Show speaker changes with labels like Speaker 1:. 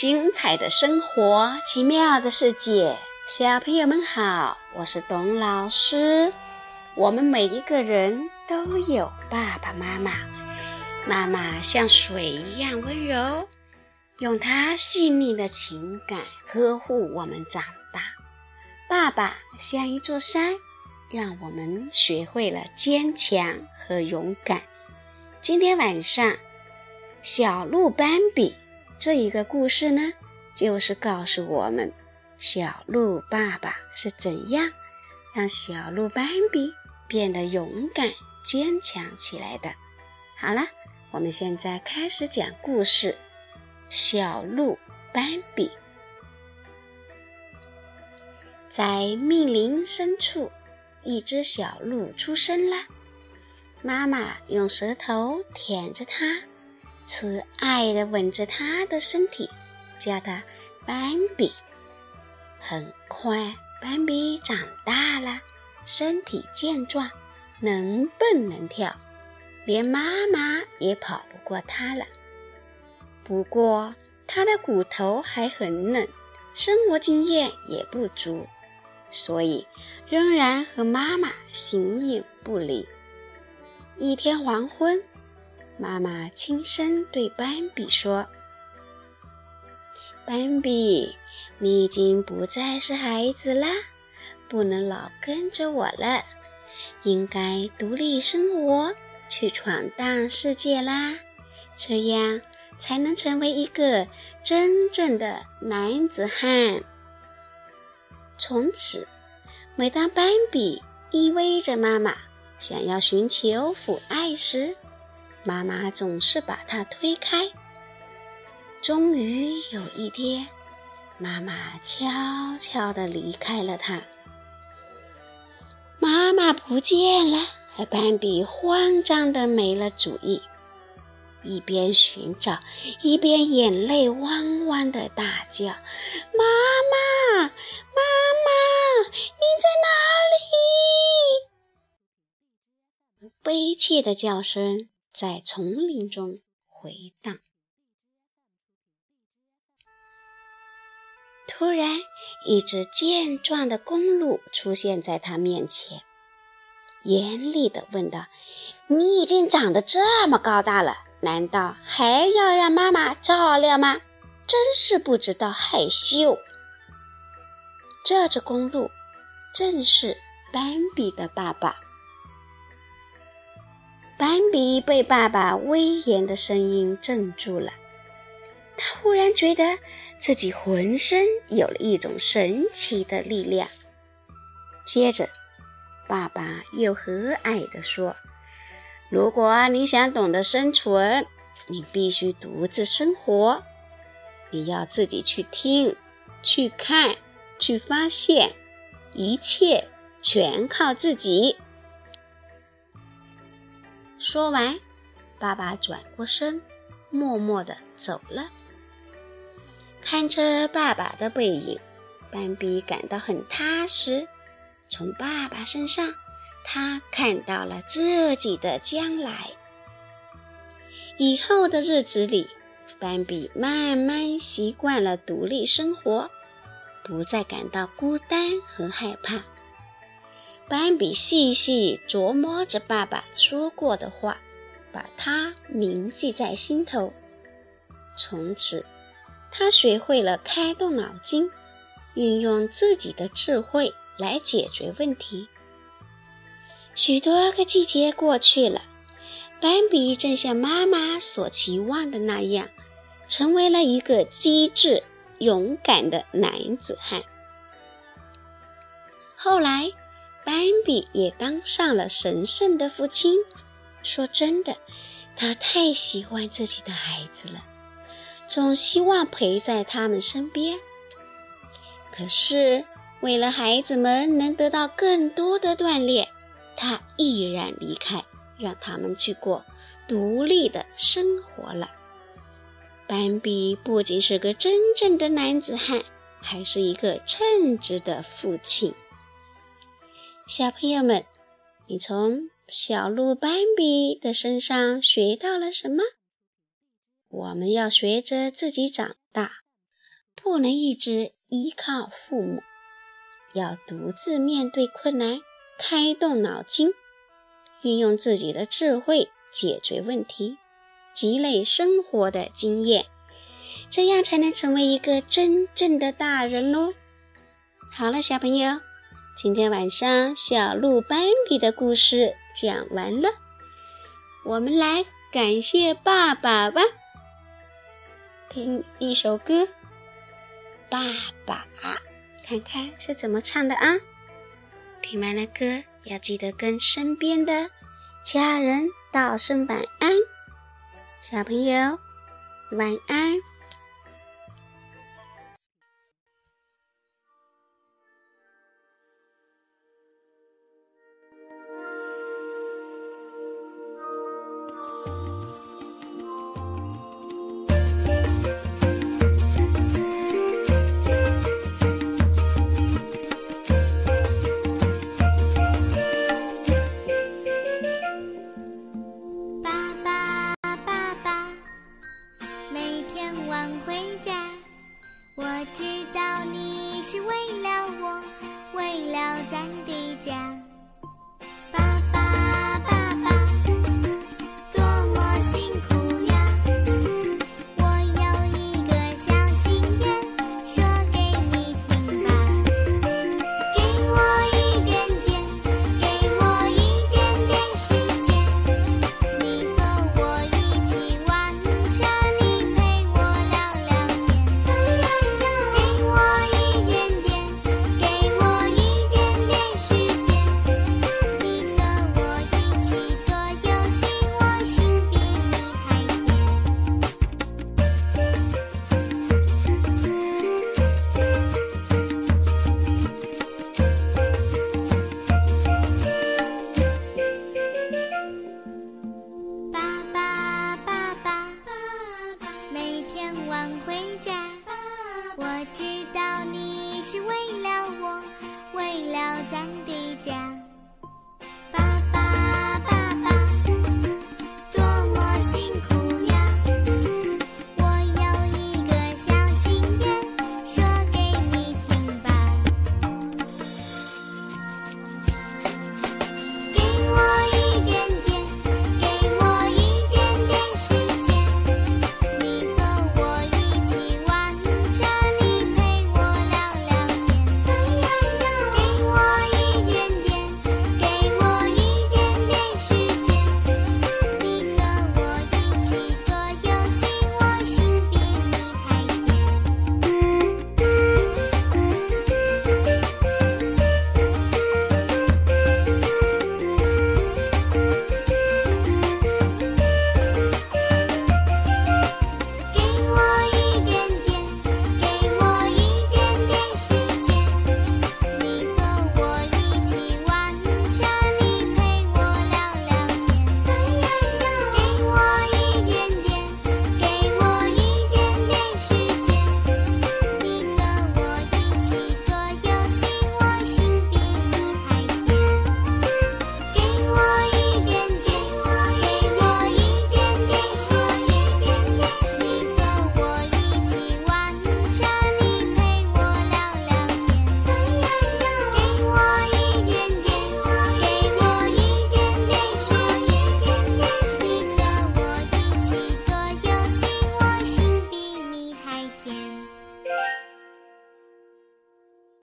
Speaker 1: 精彩的生活，奇妙的世界，小朋友们好，我是董老师。我们每一个人都有爸爸妈妈，妈妈像水一样温柔，用她细腻的情感呵护我们长大。爸爸像一座山，让我们学会了坚强和勇敢。今天晚上，小鹿斑比。这一个故事呢，就是告诉我们小鹿爸爸是怎样让小鹿斑比变得勇敢坚强起来的。好了，我们现在开始讲故事。小鹿斑比在密林深处，一只小鹿出生了，妈妈用舌头舔着它。慈爱地吻着他的身体，叫他斑比。很快，斑比长大了，身体健壮，能蹦能跳，连妈妈也跑不过他了。不过，他的骨头还很嫩，生活经验也不足，所以仍然和妈妈形影不离。一天黄昏。妈妈轻声对斑比说：“斑比，你已经不再是孩子啦，不能老跟着我了，应该独立生活，去闯荡世界啦，这样才能成为一个真正的男子汉。”从此，每当斑比依偎着妈妈，想要寻求抚爱时，妈妈总是把它推开。终于有一天，妈妈悄悄地离开了他。妈妈不见了，斑比慌张的没了主意，一边寻找，一边眼泪汪汪的大叫：“妈妈，妈妈，你在哪里？”悲切的叫声。在丛林中回荡。突然，一只健壮的公鹿出现在他面前，严厉地问道：“你已经长得这么高大了，难道还要让妈妈照料吗？真是不知道害羞！”这只公鹿正是斑比的爸爸。斑比被爸爸威严的声音镇住了，他忽然觉得自己浑身有了一种神奇的力量。接着，爸爸又和蔼地说：“如果你想懂得生存，你必须独自生活，你要自己去听、去看、去发现，一切全靠自己。”说完，爸爸转过身，默默地走了。看着爸爸的背影，斑比感到很踏实。从爸爸身上，他看到了自己的将来。以后的日子里，斑比慢慢习惯了独立生活，不再感到孤单和害怕。斑比细细琢磨着爸爸说过的话，把它铭记在心头。从此，他学会了开动脑筋，运用自己的智慧来解决问题。许多个季节过去了，斑比正像妈妈所期望的那样，成为了一个机智、勇敢的男子汉。后来，斑比也当上了神圣的父亲。说真的，他太喜欢自己的孩子了，总希望陪在他们身边。可是，为了孩子们能得到更多的锻炼，他毅然离开，让他们去过独立的生活了。斑比不仅是个真正的男子汉，还是一个称职的父亲。小朋友们，你从小鹿斑比的身上学到了什么？我们要学着自己长大，
Speaker 2: 不能一直依靠父母，要独自面对困难，开动脑筋，运用自己的智慧解决问题，积累生活的经验，这样才能成为一个真正的大人喽。好了，小朋友，今天晚上小鹿斑比的故事讲完了，我们来感谢爸爸吧。听一首歌。爸爸，看看是怎么唱的啊？听完了歌，要记得跟身边的家人道声晚安。小朋友，晚安。